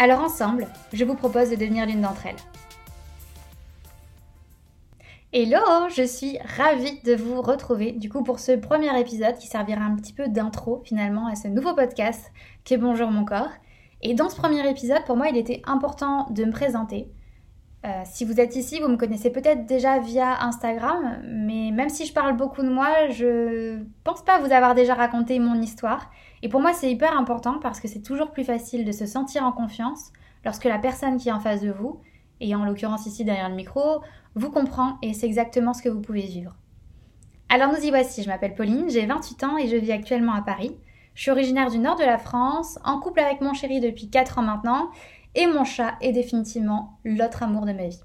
Alors ensemble, je vous propose de devenir l'une d'entre elles. Hello, je suis ravie de vous retrouver du coup pour ce premier épisode qui servira un petit peu d'intro finalement à ce nouveau podcast qui est Bonjour mon corps. Et dans ce premier épisode, pour moi, il était important de me présenter, euh, si vous êtes ici, vous me connaissez peut-être déjà via Instagram, mais même si je parle beaucoup de moi, je pense pas vous avoir déjà raconté mon histoire. Et pour moi, c'est hyper important parce que c'est toujours plus facile de se sentir en confiance lorsque la personne qui est en face de vous, et en l'occurrence ici derrière le micro, vous comprend et c'est exactement ce que vous pouvez vivre. Alors nous y voici, je m'appelle Pauline, j'ai 28 ans et je vis actuellement à Paris. Je suis originaire du nord de la France, en couple avec mon chéri depuis 4 ans maintenant, et mon chat est définitivement l'autre amour de ma vie.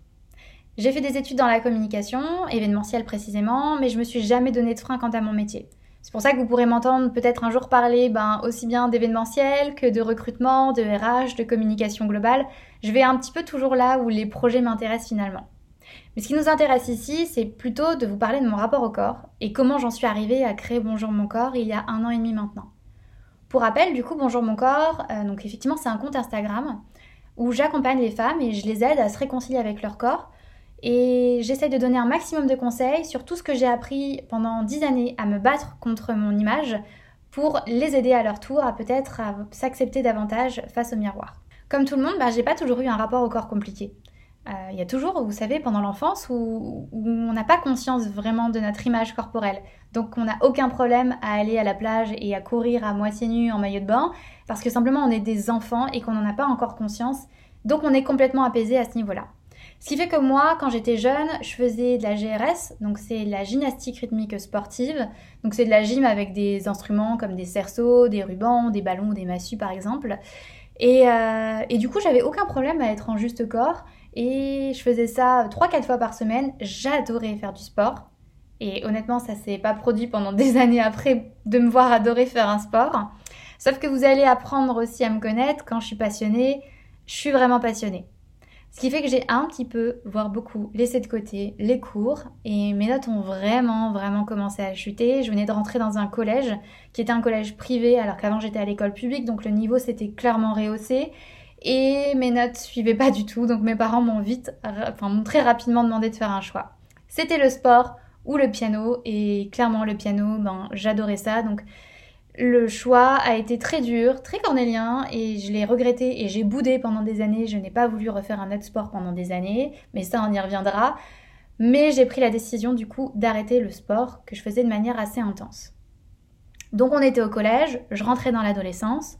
J'ai fait des études dans la communication, événementielle précisément, mais je me suis jamais donné de frein quant à mon métier. C'est pour ça que vous pourrez m'entendre peut-être un jour parler ben, aussi bien d'événementiel que de recrutement, de RH, de communication globale. Je vais un petit peu toujours là où les projets m'intéressent finalement. Mais ce qui nous intéresse ici, c'est plutôt de vous parler de mon rapport au corps et comment j'en suis arrivée à créer Bonjour mon corps il y a un an et demi maintenant. Pour rappel, du coup, Bonjour mon corps, euh, donc effectivement c'est un compte Instagram où j'accompagne les femmes et je les aide à se réconcilier avec leur corps. Et j'essaie de donner un maximum de conseils sur tout ce que j'ai appris pendant dix années à me battre contre mon image pour les aider à leur tour à peut-être s'accepter davantage face au miroir. Comme tout le monde, bah, j'ai pas toujours eu un rapport au corps compliqué. Euh, il y a toujours, vous savez, pendant l'enfance où, on n'a pas conscience vraiment de notre image corporelle. Donc on n'a aucun problème à aller à la plage et à courir à moitié nu en maillot de bain, parce que simplement on est des enfants et qu'on n'en a pas encore conscience. Donc on est complètement apaisé à ce niveau-là. Ce qui fait que moi, quand j'étais jeune, je faisais de la GRS, donc c'est la gymnastique rythmique sportive. Donc c'est de la gym avec des instruments comme des cerceaux, des rubans, des ballons, des massues par exemple. Et, euh, et du coup, j'avais aucun problème à être en juste corps. Et je faisais ça 3-4 fois par semaine. J'adorais faire du sport. Et honnêtement, ça s'est pas produit pendant des années après de me voir adorer faire un sport. Sauf que vous allez apprendre aussi à me connaître. Quand je suis passionnée, je suis vraiment passionnée. Ce qui fait que j'ai un petit peu, voire beaucoup, laissé de côté les cours. Et mes notes ont vraiment, vraiment commencé à chuter. Je venais de rentrer dans un collège qui était un collège privé alors qu'avant j'étais à l'école publique donc le niveau s'était clairement rehaussé. Et mes notes suivaient pas du tout, donc mes parents m'ont vite, enfin m'ont très rapidement demandé de faire un choix. C'était le sport ou le piano, et clairement le piano, ben j'adorais ça, donc le choix a été très dur, très cornélien, et je l'ai regretté et j'ai boudé pendant des années. Je n'ai pas voulu refaire un autre sport pendant des années, mais ça on y reviendra. Mais j'ai pris la décision du coup d'arrêter le sport que je faisais de manière assez intense. Donc on était au collège, je rentrais dans l'adolescence,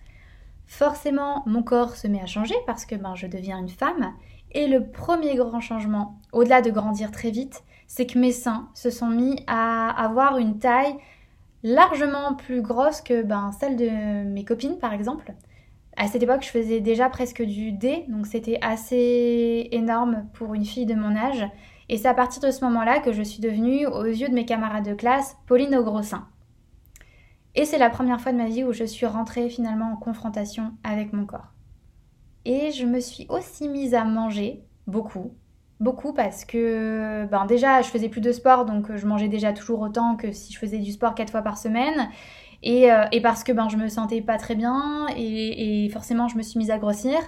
forcément mon corps se met à changer parce que ben, je deviens une femme. Et le premier grand changement, au-delà de grandir très vite, c'est que mes seins se sont mis à avoir une taille largement plus grosse que ben, celle de mes copines par exemple. À cette époque, je faisais déjà presque du D, donc c'était assez énorme pour une fille de mon âge. Et c'est à partir de ce moment-là que je suis devenue, aux yeux de mes camarades de classe, Pauline au gros sein. Et c'est la première fois de ma vie où je suis rentrée finalement en confrontation avec mon corps. Et je me suis aussi mise à manger beaucoup, beaucoup parce que ben déjà je faisais plus de sport donc je mangeais déjà toujours autant que si je faisais du sport quatre fois par semaine et, euh, parce que ben je me sentais pas très bien et, forcément je me suis mise à grossir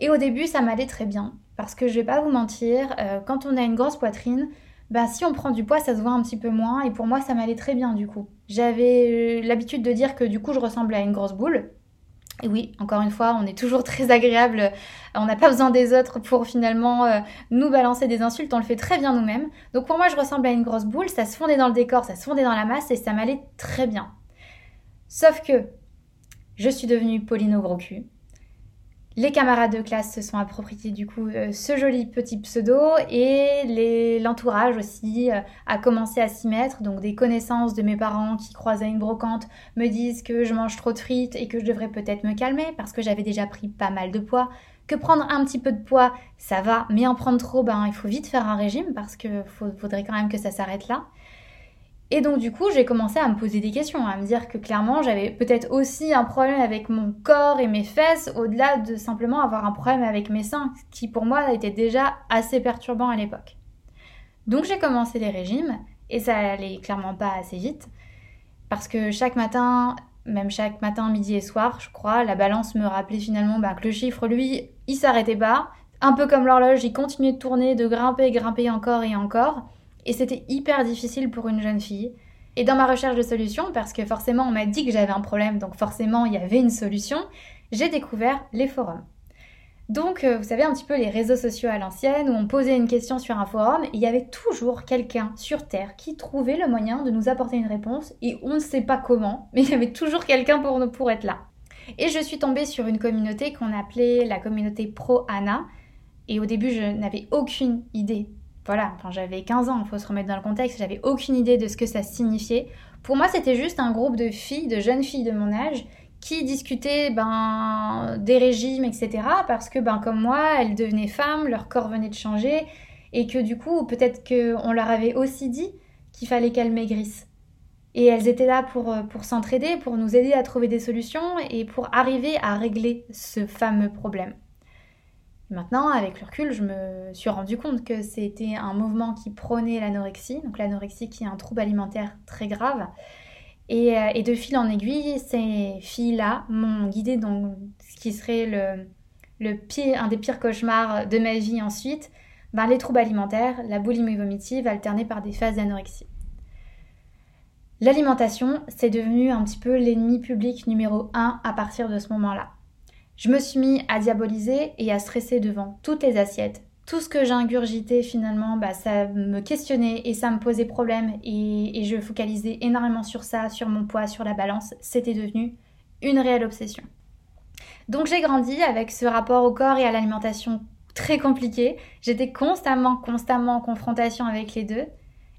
et au début ça m'allait très bien parce que je vais pas vous mentir euh, quand on a une grosse poitrine bah, si on prend du poids, ça se voit un petit peu moins. Et pour moi, ça m'allait très bien du coup. J'avais euh, l'habitude de dire que du coup, je ressemblais à une grosse boule. Et oui, encore une fois, on est toujours très agréable. On n'a pas besoin des autres pour finalement euh, nous balancer des insultes. On le fait très bien nous-mêmes. Donc pour moi, je ressemble à une grosse boule. Ça se fondait dans le décor, ça se fondait dans la masse et ça m'allait très bien. Sauf que je suis devenue Pauline au. Les camarades de classe se sont appropriés du coup euh, ce joli petit pseudo et l'entourage aussi euh, a commencé à s'y mettre. Donc des connaissances de mes parents qui croisent à une brocante me disent que je mange trop de frites et que je devrais peut-être me calmer parce que j'avais déjà pris pas mal de poids. que prendre un petit peu de poids, ça va, mais en prendre trop, ben, il faut vite faire un régime parce qu'il faudrait quand même que ça s'arrête là. Et donc du coup, j'ai commencé à me poser des questions, à me dire que clairement, j'avais peut-être aussi un problème avec mon corps et mes fesses, au-delà de simplement avoir un problème avec mes seins, qui pour moi était déjà assez perturbant à l'époque. Donc j'ai commencé les régimes, et ça allait clairement pas assez vite, parce que chaque matin, même chaque matin, midi et soir, je crois, la balance me rappelait finalement bah, que le chiffre, lui, il s'arrêtait pas. Un peu comme l'horloge, il continuait de tourner, de grimper, grimper encore et encore. Et c'était hyper difficile pour une jeune fille. Et dans ma recherche de solutions, parce que forcément on m'a dit que j'avais un problème, donc forcément il y avait une solution, j'ai découvert les forums. Donc, euh, vous savez, un petit peu les réseaux sociaux à l'ancienne, où on posait une question sur un forum, il y avait toujours quelqu'un sur Terre qui trouvait le moyen de nous apporter une réponse, et on ne sait pas comment, mais il y avait toujours quelqu'un pour, pour être là. Et je suis tombée sur une communauté qu'on appelait la communauté Pro Anna, et au début, je n'avais aucune idée voilà, enfin, j'avais 15 ans, il faut se remettre dans le contexte, j'avais aucune idée de ce que ça signifiait. Pour moi, c'était juste un groupe de filles, de jeunes filles de mon âge, qui discutaient ben, des régimes, etc. Parce que, ben, comme moi, elles devenaient femmes, leur corps venait de changer, et que du coup, peut-être qu'on leur avait aussi dit qu'il fallait qu'elles maigrissent. Et elles étaient là pour, pour s'entraider, pour nous aider à trouver des solutions et pour arriver à régler ce fameux problème. Maintenant, avec le recul, je me suis rendu compte que c'était un mouvement qui prônait l'anorexie, donc l'anorexie qui est un trouble alimentaire très grave. Et, euh, de fil en aiguille, ces filles-là m'ont guidée dans ce qui serait le, pire, un des pires cauchemars de ma vie ensuite, ben, les troubles alimentaires, la boulimie vomitive alternée par des phases d'anorexie. L'alimentation, c'est devenu un petit peu l'ennemi public numéro un à partir de ce moment-là. Je me suis mis à diaboliser et à stresser devant toutes les assiettes. Tout ce que j'ai ingurgité finalement, bah, ça me questionnait et ça me posait problème et, je focalisais énormément sur ça, sur mon poids, sur la balance. C'était devenu une réelle obsession. Donc j'ai grandi avec ce rapport au corps et à l'alimentation très compliqué. J'étais constamment, constamment en confrontation avec les deux.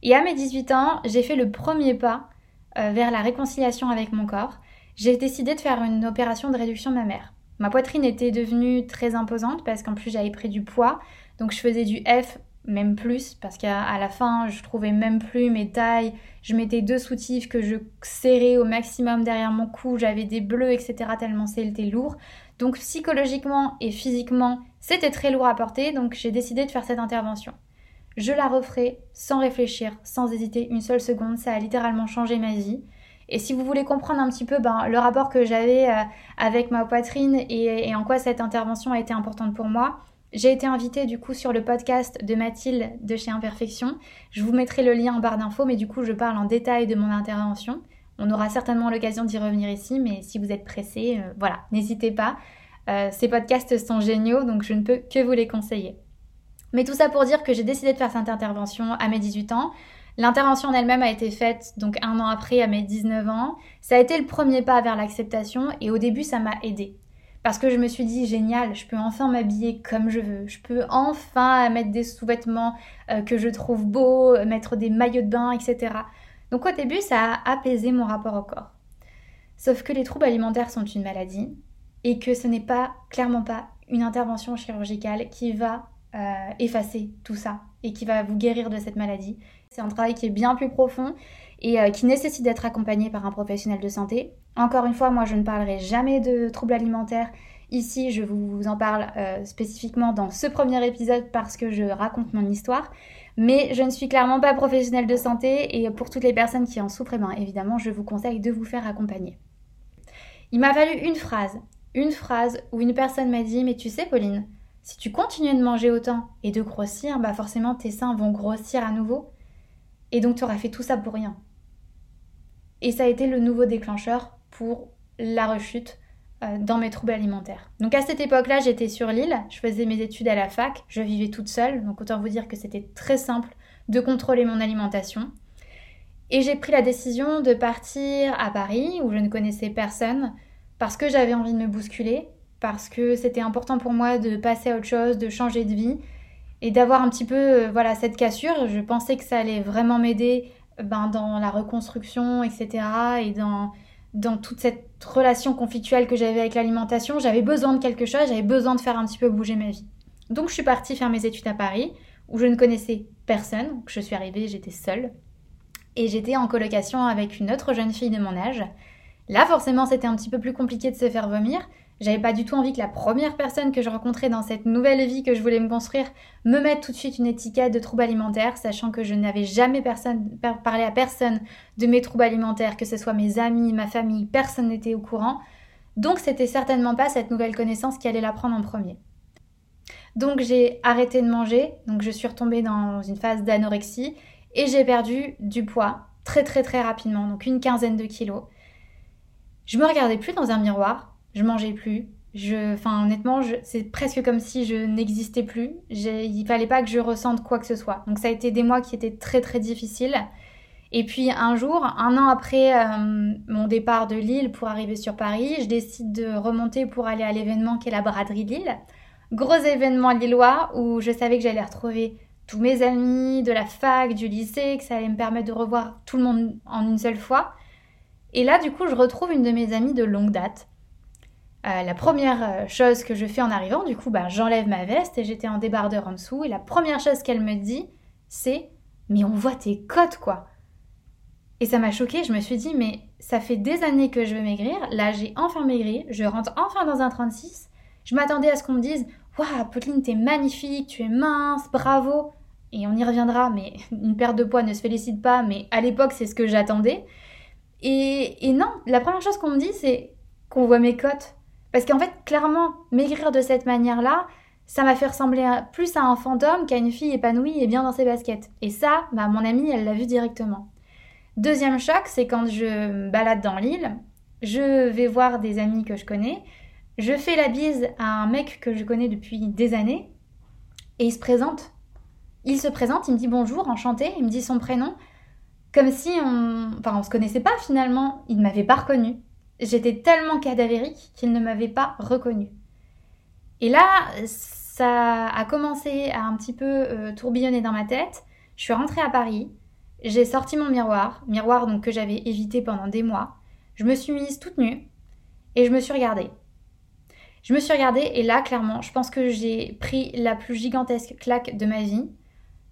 Et à mes 18 ans, j'ai fait le premier pas euh, vers la réconciliation avec mon corps. J'ai décidé de faire une opération de réduction mammaire. Ma poitrine était devenue très imposante parce qu'en plus j'avais pris du poids. Donc je faisais du F, même plus, parce qu'à la fin je trouvais même plus mes tailles. Je mettais deux soutifs que je serrais au maximum derrière mon cou. J'avais des bleus, etc. tellement c'était lourd. Donc psychologiquement et physiquement, c'était très lourd à porter. Donc j'ai décidé de faire cette intervention. Je la referai sans réfléchir, sans hésiter une seule seconde. Ça a littéralement changé ma vie. Et si vous voulez comprendre un petit peu ben, le rapport que j'avais euh, avec ma poitrine et, en quoi cette intervention a été importante pour moi, j'ai été invitée du coup sur le podcast de Mathilde de chez Imperfection. Je vous mettrai le lien en barre d'infos, mais du coup je parle en détail de mon intervention. On aura certainement l'occasion d'y revenir ici, mais si vous êtes pressé, euh, voilà, n'hésitez pas. Euh, ces podcasts sont géniaux, donc je ne peux que vous les conseiller. Mais tout ça pour dire que j'ai décidé de faire cette intervention à mes 18 ans. L'intervention en elle-même a été faite donc un an après, à mes 19 ans. Ça a été le premier pas vers l'acceptation et au début, ça m'a aidé. Parce que je me suis dit, génial, je peux enfin m'habiller comme je veux. Je peux enfin mettre des sous-vêtements euh, que je trouve beaux, mettre des maillots de bain, etc. Donc au début, ça a apaisé mon rapport au corps. Sauf que les troubles alimentaires sont une maladie et que ce n'est pas, clairement pas, une intervention chirurgicale qui va euh, effacer tout ça et qui va vous guérir de cette maladie. C'est un travail qui est bien plus profond et euh, qui nécessite d'être accompagné par un professionnel de santé. Encore une fois, moi je ne parlerai jamais de troubles alimentaires. Ici, je vous en parle euh, spécifiquement dans ce premier épisode parce que je raconte mon histoire. Mais je ne suis clairement pas professionnelle de santé et pour toutes les personnes qui en souffrent, eh ben, évidemment, je vous conseille de vous faire accompagner. Il m'a fallu une phrase, une phrase où une personne m'a dit Mais tu sais, Pauline, si tu continues de manger autant et de grossir, bah forcément tes seins vont grossir à nouveau. Et donc tu auras fait tout ça pour rien. Et ça a été le nouveau déclencheur pour la rechute euh, dans mes troubles alimentaires. Donc à cette époque-là, j'étais sur l'île, je faisais mes études à la fac, je vivais toute seule, donc autant vous dire que c'était très simple de contrôler mon alimentation. Et j'ai pris la décision de partir à Paris, où je ne connaissais personne, parce que j'avais envie de me bousculer, parce que c'était important pour moi de passer à autre chose, de changer de vie et d'avoir un petit peu euh, voilà cette cassure. Je pensais que ça allait vraiment m'aider ben, dans la reconstruction, etc. et dans, dans toute cette relation conflictuelle que j'avais avec l'alimentation, j'avais besoin de quelque chose, j'avais besoin de faire un petit peu bouger ma vie. Donc je suis partie faire mes études à Paris, où je ne connaissais personne. Je suis arrivée, j'étais seule. Et j'étais en colocation avec une autre jeune fille de mon âge. Là, forcément, c'était un petit peu plus compliqué de se faire vomir. J'avais pas du tout envie que la première personne que je rencontrais dans cette nouvelle vie que je voulais me construire me mette tout de suite une étiquette de trouble alimentaire, sachant que je n'avais jamais personne, parlé à personne de mes troubles alimentaires, que ce soit mes amis, ma famille, personne n'était au courant. Donc c'était certainement pas cette nouvelle connaissance qui allait la prendre en premier. Donc j'ai arrêté de manger, donc je suis retombée dans une phase d'anorexie et j'ai perdu du poids très très très rapidement, donc une quinzaine de kilos. Je me regardais plus dans un miroir, je mangeais plus. Je, enfin honnêtement, c'est presque comme si je n'existais plus. Il fallait pas que je ressente quoi que ce soit. Donc ça a été des mois qui étaient très très difficiles. Et puis un jour, un an après euh, mon départ de Lille pour arriver sur Paris, je décide de remonter pour aller à l'événement qui est la braderie de Lille. Gros événement lillois où je savais que j'allais retrouver tous mes amis de la fac, du lycée, que ça allait me permettre de revoir tout le monde en une seule fois. Et là, du coup, je retrouve une de mes amies de longue date. Euh, la première euh, chose que je fais en arrivant, du coup, bah, j'enlève ma veste et j'étais en débardeur en dessous. Et la première chose qu'elle me dit, c'est Mais on voit tes côtes, quoi. Et ça m'a choquée. Je me suis dit Mais ça fait des années que je veux maigrir. Là, j'ai enfin maigri. Je rentre enfin dans un 36. Je m'attendais à ce qu'on me dise Waouh, Pauline, t'es magnifique, tu es mince, bravo. Et on y reviendra, mais une perte de poids ne se félicite pas. Mais à l'époque, c'est ce que j'attendais. Et, non, la première chose qu'on me dit, c'est qu'on voit mes côtes. Parce qu'en fait, clairement, maigrir de cette manière-là, ça m'a fait ressembler plus à un fantôme qu'à une fille épanouie et bien dans ses baskets. Et ça, bah, mon amie, elle l'a vu directement. Deuxième choc, c'est quand je me balade dans l'île, je vais voir des amis que je connais, je fais la bise à un mec que je connais depuis des années, et il se présente. Il se présente, il me dit bonjour, enchanté, il me dit son prénom, comme si on, enfin, on se connaissait pas finalement. Il ne m'avait pas reconnu. J'étais tellement cadavérique qu'il ne m'avait pas reconnu. Et là, ça a commencé à un petit peu euh, tourbillonner dans ma tête. Je suis rentrée à Paris. J'ai sorti mon miroir, miroir donc que j'avais évité pendant des mois. Je me suis mise toute nue et je me suis regardée. Je me suis regardée et là, clairement, je pense que j'ai pris la plus gigantesque claque de ma vie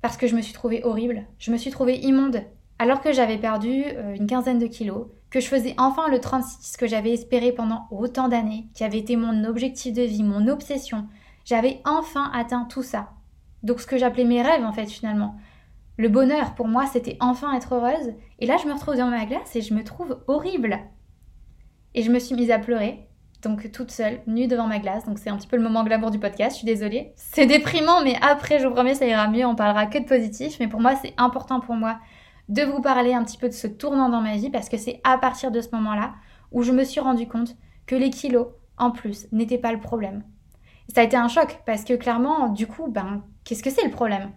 parce que je me suis trouvée horrible. Je me suis trouvée immonde. Alors que j'avais perdu euh, une quinzaine de kilos, que je faisais enfin le 36 que j'avais espéré pendant autant d'années, qui avait été mon objectif de vie, mon obsession, j'avais enfin atteint tout ça. Donc ce que j'appelais mes rêves en fait finalement. Le bonheur pour moi c'était enfin être heureuse, et là je me retrouve dans ma glace et je me trouve horrible. Et je me suis mise à pleurer, donc toute seule, nue devant ma glace. Donc c'est un petit peu le moment glamour du podcast, je suis désolée. C'est déprimant, mais après, je vous promets, ça ira mieux, on parlera que de positif. Mais pour moi, c'est important pour moi de vous parler un petit peu de ce tournant dans ma vie parce que c'est à partir de ce moment-là où je me suis rendu compte que les kilos, en plus, n'étaient pas le problème. Ça a été un choc parce que clairement, du coup, ben, qu'est-ce que c'est le problème?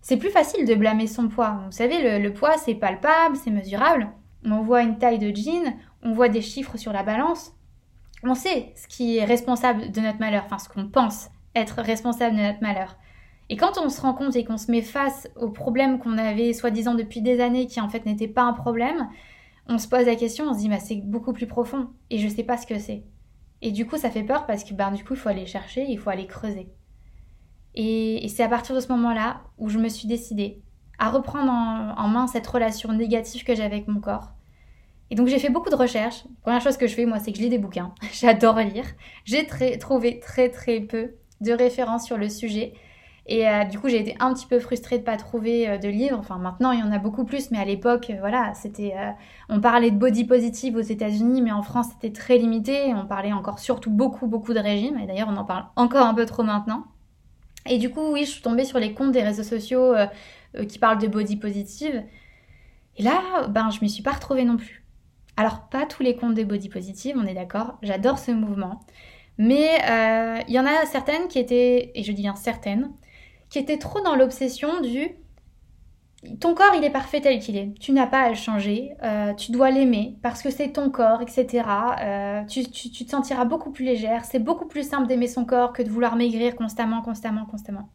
C'est plus facile de blâmer son poids. Vous savez, le, poids, c'est palpable, c'est mesurable. On voit une taille de jean, on voit des chiffres sur la balance. On sait ce qui est responsable de notre malheur, enfin ce qu'on pense être responsable de notre malheur. Et quand on se rend compte et qu'on se met face aux problèmes qu'on avait soi-disant depuis des années qui en fait n'étaient pas un problème, on se pose la question, on se dit bah c'est beaucoup plus profond et je sais pas ce que c'est. Et du coup ça fait peur parce que bah, du coup il faut aller chercher, il faut aller creuser. Et, c'est à partir de ce moment-là où je me suis décidée à reprendre en, main cette relation négative que j'avais avec mon corps. Et donc j'ai fait beaucoup de recherches. La première chose que je fais moi c'est que je lis des bouquins. J'adore lire. J'ai trouvé très très peu de références sur le sujet. Et euh, du coup, j'ai été un petit peu frustrée de ne pas trouver euh, de livres. Enfin, maintenant, il y en a beaucoup plus, mais à l'époque, euh, voilà, c'était. on parlait de body positive aux États-Unis, mais en France, c'était très limité. On parlait encore surtout beaucoup, beaucoup de régimes. Et d'ailleurs, on en parle encore un peu trop maintenant. Et du coup, oui, je suis tombée sur les comptes des réseaux sociaux qui parlent de body positive. Et là, ben, je m'y suis pas retrouvée non plus. Alors, pas tous les comptes des body positive, on est d'accord. J'adore ce mouvement. Mais il y en a certaines qui étaient, et je dis bien certaines, qui était trop dans l'obsession du ton corps il est parfait tel qu'il est, tu n'as pas à le changer, euh, tu dois l'aimer parce que c'est ton corps, etc. Euh, tu, te sentiras beaucoup plus légère, c'est beaucoup plus simple d'aimer son corps que de vouloir maigrir constamment, constamment, constamment.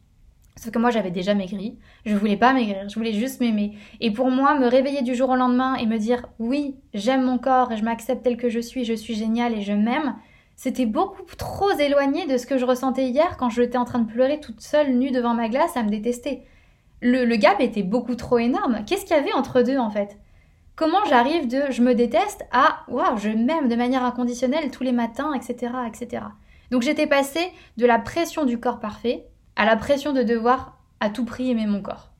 Sauf que moi, j'avais déjà maigri. Je voulais pas maigrir, je voulais juste m'aimer. Et pour moi, me réveiller du jour au lendemain et me dire oui, j'aime mon corps et je m'accepte tel que je suis, je suis géniale et je m'aime, c'était beaucoup trop éloigné de ce que je ressentais hier quand j'étais en train de pleurer toute seule, nue devant ma glace, à me détester. Le, le gap était beaucoup trop énorme. Qu'est-ce qu'il y avait entre deux en fait? Comment j'arrive de je me déteste à waouh, je m'aime de manière inconditionnelle tous les matins, etc. etc. Donc j'étais passée de la pression du corps parfait à la pression de devoir à tout prix aimer mon corps.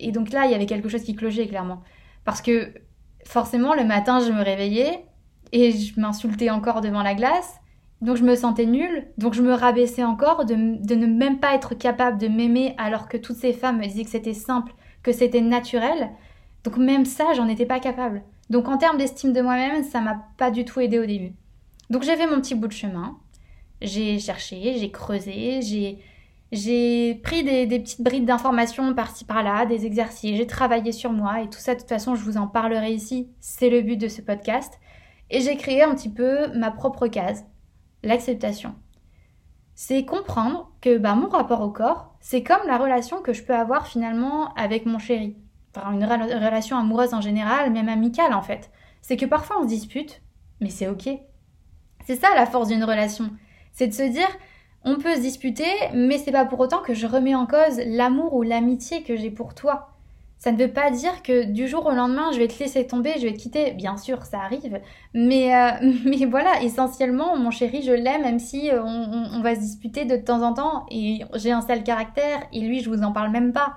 Et donc là, il y avait quelque chose qui clochait clairement. Parce que forcément, le matin, je me réveillais et je m'insultais encore devant la glace. Donc je me sentais nulle, donc je me rabaissais encore de, ne même pas être capable de m'aimer alors que toutes ces femmes me disaient que c'était simple, que c'était naturel. Donc même ça, j'en étais pas capable. Donc en termes d'estime de moi-même, ça m'a pas du tout aidé au début. Donc j'ai fait mon petit bout de chemin. J'ai cherché, j'ai creusé, j'ai j'ai pris des, petites brides d'informations par-ci par-là, des exercices, j'ai travaillé sur moi et tout ça, de toute façon, je vous en parlerai ici. C'est le but de ce podcast. Et j'ai créé un petit peu ma propre case, l'acceptation. C'est comprendre que bah, mon rapport au corps, c'est comme la relation que je peux avoir finalement avec mon chéri. Enfin, une relation amoureuse en général, même amicale en fait. C'est que parfois on se dispute, mais c'est ok. C'est ça la force d'une relation. C'est de se dire, on peut se disputer, mais c'est pas pour autant que je remets en cause l'amour ou l'amitié que j'ai pour toi. Ça ne veut pas dire que du jour au lendemain, je vais te laisser tomber, je vais te quitter. Bien sûr, ça arrive. Mais, euh, mais voilà, essentiellement, mon chéri, je l'aime, même si euh, on, va se disputer de temps en temps. Et j'ai un sale caractère, et lui, je vous en parle même pas.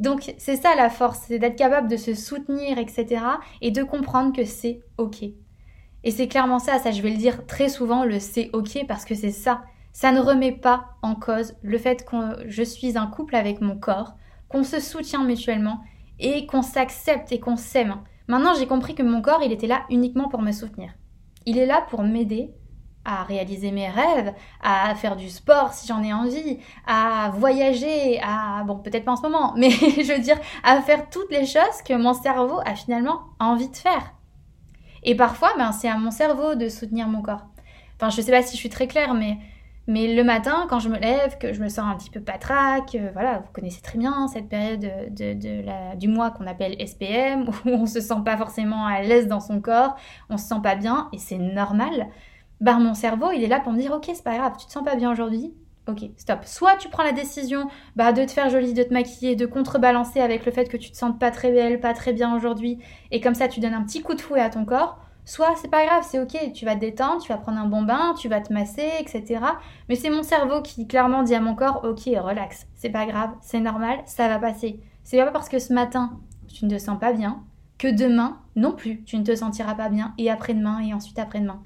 Donc, c'est ça la force, c'est d'être capable de se soutenir, etc. Et de comprendre que c'est OK. Et c'est clairement ça, ça je vais le dire très souvent, le c'est OK, parce que c'est ça ça ne remet pas en cause le fait que je suis un couple avec mon corps, qu'on se soutient mutuellement et qu'on s'accepte et qu'on s'aime. Maintenant, j'ai compris que mon corps, il était là uniquement pour me soutenir. Il est là pour m'aider à réaliser mes rêves, à faire du sport si j'en ai envie, à voyager, à bon peut-être pas en ce moment, mais je veux dire à faire toutes les choses que mon cerveau a finalement envie de faire. Et parfois, ben, c'est à mon cerveau de soutenir mon corps. Enfin, je sais pas si je suis très claire, mais mais le matin, quand je me lève, que je me sens un petit peu patraque, euh, voilà, vous connaissez très bien cette période de, du mois qu'on appelle SPM, où on se sent pas forcément à l'aise dans son corps, on se sent pas bien, et c'est normal. Bah, mon cerveau, il est là pour me dire, ok, c'est pas grave, tu te sens pas bien aujourd'hui, ok, stop. Soit tu prends la décision bah, de te faire jolie, de te maquiller, de contrebalancer avec le fait que tu te sentes pas très belle, pas très bien aujourd'hui, et comme ça tu donnes un petit coup de fouet à ton corps, Soit c'est pas grave, c'est ok, tu vas te détendre, tu vas prendre un bon bain, tu vas te masser, etc. Mais c'est mon cerveau qui clairement dit à mon corps, ok, relax, c'est pas grave, c'est normal, ça va passer. C'est pas parce que ce matin tu ne te sens pas bien que demain non plus tu ne te sentiras pas bien et après-demain et ensuite après-demain.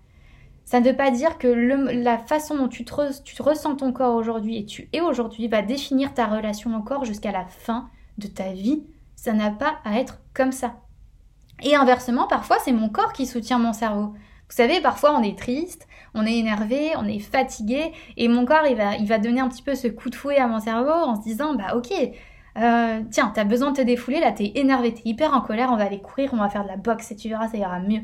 Ça ne veut pas dire que la façon dont tu, te tu ressens ton corps aujourd'hui et tu es aujourd'hui va définir ta relation au corps jusqu'à la fin de ta vie. Ça n'a pas à être comme ça. Et inversement, parfois, c'est mon corps qui soutient mon cerveau. Vous savez, parfois, on est triste, on est énervé, on est fatigué, et mon corps, il va, il va donner un petit peu ce coup de fouet à mon cerveau en se disant, bah ok, euh, tiens, t'as besoin de te défouler, là, t'es énervé, t'es hyper en colère, on va aller courir, on va faire de la boxe, et tu verras, ça ira mieux.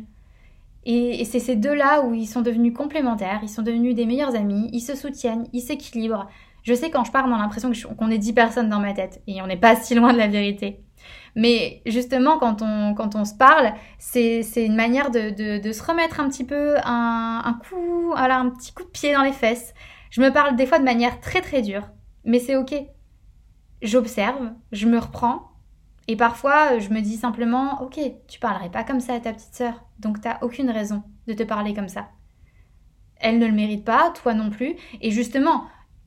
Et, c'est ces deux-là où ils sont devenus complémentaires, ils sont devenus des meilleurs amis, ils se soutiennent, ils s'équilibrent. Je sais quand je parle, on a l'impression qu'on est dix personnes dans ma tête, et on n'est pas si loin de la vérité. Mais justement, quand on, quand on se parle, c'est une manière de, de, se remettre un petit peu un, un coup, voilà, un petit coup de pied dans les fesses. Je me parle des fois de manière très très dure, mais c'est ok. J'observe, je me reprends, et parfois je me dis simplement, ok, tu parlerais pas comme ça à ta petite sœur, donc t'as aucune raison de te parler comme ça. Elle ne le mérite pas, toi non plus, et justement,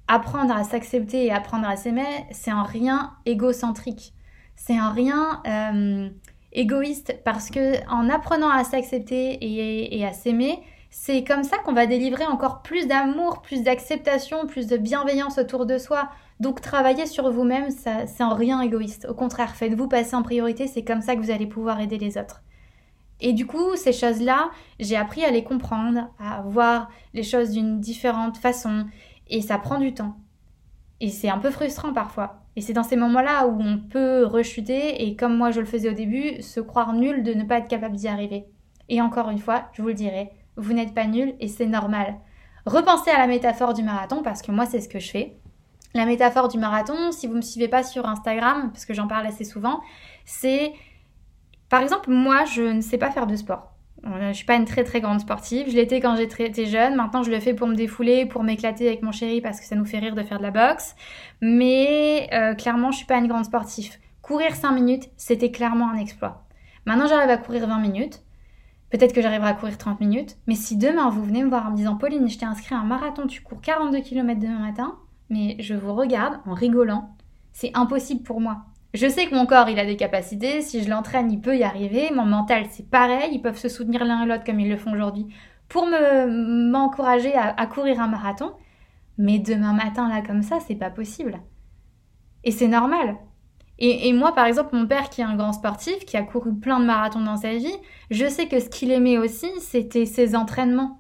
apprendre à s'accepter et apprendre à s'aimer, c'est en rien égocentrique c'est un rien euh, égoïste parce que en apprenant à s'accepter et, à s'aimer, c'est comme ça qu'on va délivrer encore plus d'amour, plus d'acceptation, plus de bienveillance autour de soi. Donc travailler sur vous-même, c'est en rien égoïste. Au contraire, faites-vous passer en priorité, c'est comme ça que vous allez pouvoir aider les autres. Et du coup, ces choses-là, j'ai appris à les comprendre, à voir les choses d'une différente façon, et ça prend du temps. Et c'est un peu frustrant parfois. Et c'est dans ces moments-là où on peut rechuter et comme moi je le faisais au début, se croire nul de ne pas être capable d'y arriver. Et encore une fois, je vous le dirai, vous n'êtes pas nul et c'est normal. Repensez à la métaphore du marathon parce que moi c'est ce que je fais. La métaphore du marathon, si vous ne me suivez pas sur Instagram, parce que j'en parle assez souvent, c'est par exemple, moi, je ne sais pas faire de sport. Je suis pas une très très grande sportive. Je l'étais quand j'étais jeune. Maintenant, je le fais pour me défouler, pour m'éclater avec mon chéri parce que ça nous fait rire de faire de la boxe. Mais euh, clairement, je suis pas une grande sportive. Courir 5 minutes, c'était clairement un exploit. Maintenant, j'arrive à courir 20 minutes. Peut-être que j'arriverai à courir 30 minutes. Mais si demain, vous venez me voir en me disant Pauline, je t'ai inscrit à un marathon, tu cours 42 km demain matin, mais je vous regarde en rigolant. C'est impossible pour moi. Je sais que mon corps, il a des capacités, si je l'entraîne, il peut y arriver, mon mental, c'est pareil, ils peuvent se soutenir l'un et l'autre comme ils le font aujourd'hui pour me m'encourager à, courir un marathon, mais demain matin, là, comme ça, c'est pas possible. Et c'est normal. Et, et, moi, par exemple, mon père, qui est un grand sportif, qui a couru plein de marathons dans sa vie, je sais que ce qu'il aimait aussi, c'était ses entraînements.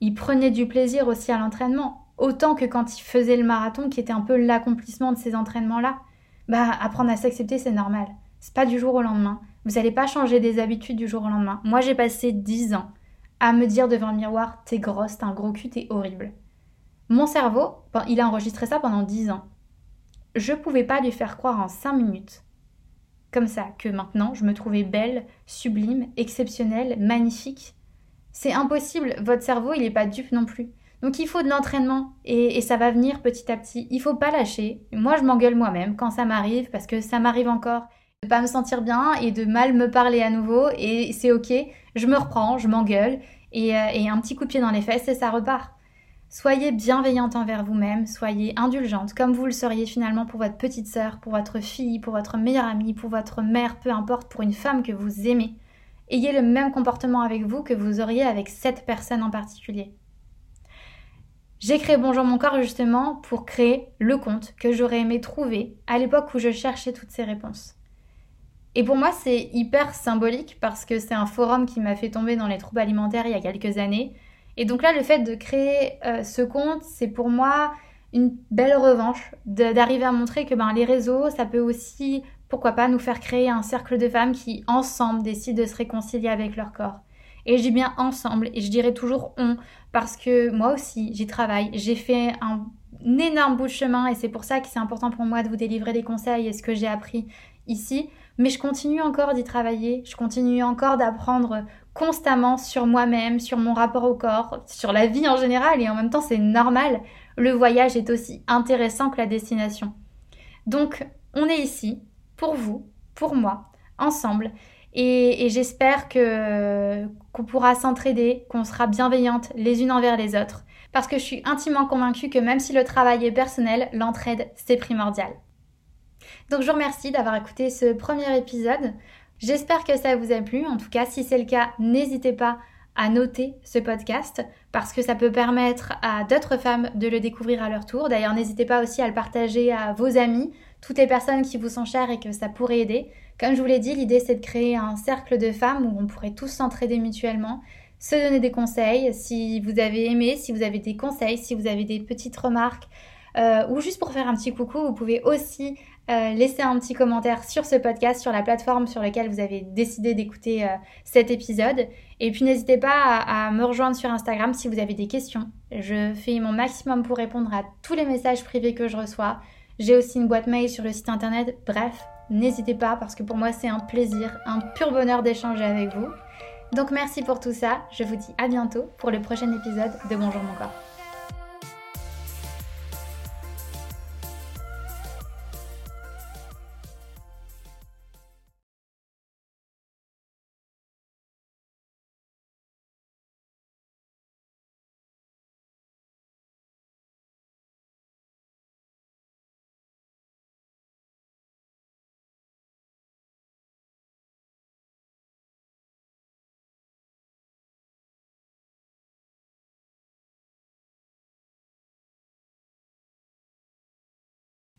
Il prenait du plaisir aussi à l'entraînement, autant que quand il faisait le marathon, qui était un peu l'accomplissement de ces entraînements-là bah apprendre à s'accepter, c'est normal. C'est pas du jour au lendemain. Vous n'allez pas changer des habitudes du jour au lendemain. Moi, j'ai passé 10 ans à me dire devant le miroir, t'es grosse, t'as un gros cul, t'es horrible. Mon cerveau, il a enregistré ça pendant 10 ans. Je pouvais pas lui faire croire en 5 minutes, comme ça, que maintenant je me trouvais belle, sublime, exceptionnelle, magnifique. C'est impossible, votre cerveau, il n'est pas dupe non plus. Donc il faut de l'entraînement et, ça va venir petit à petit. Il faut pas lâcher. Moi, je m'engueule moi-même quand ça m'arrive parce que ça m'arrive encore de pas me sentir bien et de mal me parler à nouveau et c'est ok. Je me reprends, je m'engueule et, euh, et un petit coup de pied dans les fesses et ça repart. Soyez bienveillante envers vous-même, soyez indulgente, comme vous le seriez finalement pour votre petite sœur, pour votre fille, pour votre meilleure amie, pour votre mère, peu importe, pour une femme que vous aimez. Ayez le même comportement avec vous que vous auriez avec cette personne en particulier. J'ai créé Bonjour mon corps justement pour créer le compte que j'aurais aimé trouver à l'époque où je cherchais toutes ces réponses. Et pour moi, c'est hyper symbolique parce que c'est un forum qui m'a fait tomber dans les troubles alimentaires il y a quelques années. Et donc là, le fait de créer euh, ce compte, c'est pour moi une belle revanche d'arriver à montrer que ben, les réseaux, ça peut aussi, pourquoi pas, nous faire créer un cercle de femmes qui, ensemble, décident de se réconcilier avec leur corps. Et je dis bien ensemble, et je dirais toujours on, parce que moi aussi, j'y travaille. J'ai fait un, énorme bout de chemin, et c'est pour ça que c'est important pour moi de vous délivrer des conseils et ce que j'ai appris ici. Mais je continue encore d'y travailler, je continue encore d'apprendre constamment sur moi-même, sur mon rapport au corps, sur la vie en général, et en même temps, c'est normal. Le voyage est aussi intéressant que la destination. Donc, on est ici pour vous, pour moi, ensemble. Et, j'espère qu'on pourra s'entraider, qu'on sera bienveillantes les unes envers les autres. Parce que je suis intimement convaincue que même si le travail est personnel, l'entraide, c'est primordial. Donc je vous remercie d'avoir écouté ce premier épisode. J'espère que ça vous a plu. En tout cas, si c'est le cas, n'hésitez pas à noter ce podcast parce que ça peut permettre à d'autres femmes de le découvrir à leur tour. D'ailleurs, n'hésitez pas aussi à le partager à vos amis, toutes les personnes qui vous sont chères et que ça pourrait aider. Comme je vous l'ai dit, l'idée c'est de créer un cercle de femmes où on pourrait tous s'entraider mutuellement, se donner des conseils. Si vous avez aimé, si vous avez des conseils, si vous avez des petites remarques, euh, ou juste pour faire un petit coucou, vous pouvez aussi euh, laisser un petit commentaire sur ce podcast, sur la plateforme sur laquelle vous avez décidé d'écouter euh, cet épisode. Et puis n'hésitez pas à, à, me rejoindre sur Instagram si vous avez des questions. Je fais mon maximum pour répondre à tous les messages privés que je reçois. J'ai aussi une boîte mail sur le site internet. Bref, n'hésitez pas parce que pour moi c'est un plaisir, un pur bonheur d'échanger avec vous. Donc merci pour tout ça, je vous dis à bientôt pour le prochain épisode de Bonjour mon corps.